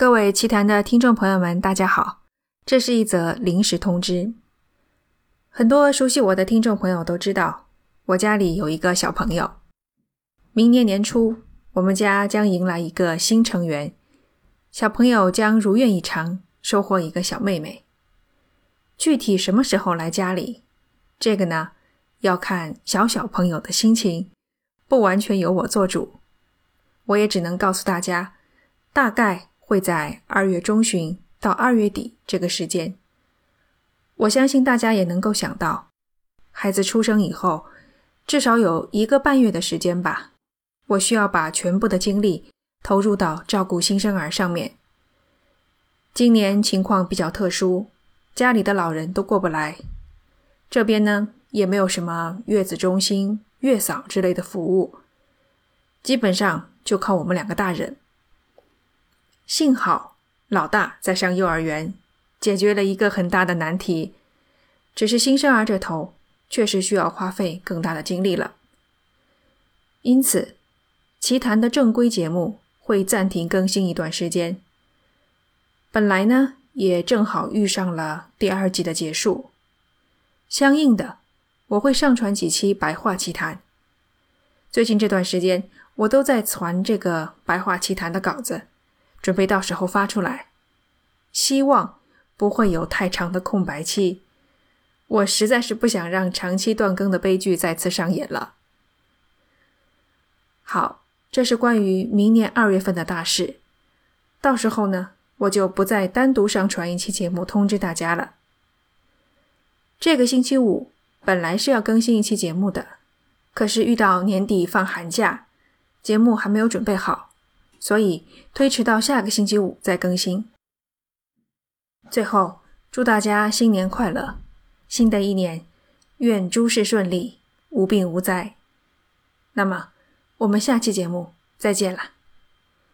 各位奇谈的听众朋友们，大家好！这是一则临时通知。很多熟悉我的听众朋友都知道，我家里有一个小朋友。明年年初，我们家将迎来一个新成员，小朋友将如愿以偿收获一个小妹妹。具体什么时候来家里，这个呢，要看小小朋友的心情，不完全由我做主。我也只能告诉大家，大概。会在二月中旬到二月底这个时间，我相信大家也能够想到，孩子出生以后，至少有一个半月的时间吧，我需要把全部的精力投入到照顾新生儿上面。今年情况比较特殊，家里的老人都过不来，这边呢也没有什么月子中心、月嫂之类的服务，基本上就靠我们两个大人。幸好老大在上幼儿园，解决了一个很大的难题。只是新生儿这头确实需要花费更大的精力了。因此，奇谈的正规节目会暂停更新一段时间。本来呢，也正好遇上了第二季的结束，相应的，我会上传几期白话奇谈。最近这段时间，我都在传这个白话奇谈的稿子。准备到时候发出来，希望不会有太长的空白期。我实在是不想让长期断更的悲剧再次上演了。好，这是关于明年二月份的大事。到时候呢，我就不再单独上传一期节目通知大家了。这个星期五本来是要更新一期节目的，可是遇到年底放寒假，节目还没有准备好。所以推迟到下个星期五再更新。最后，祝大家新年快乐！新的一年，愿诸事顺利，无病无灾。那么，我们下期节目再见了。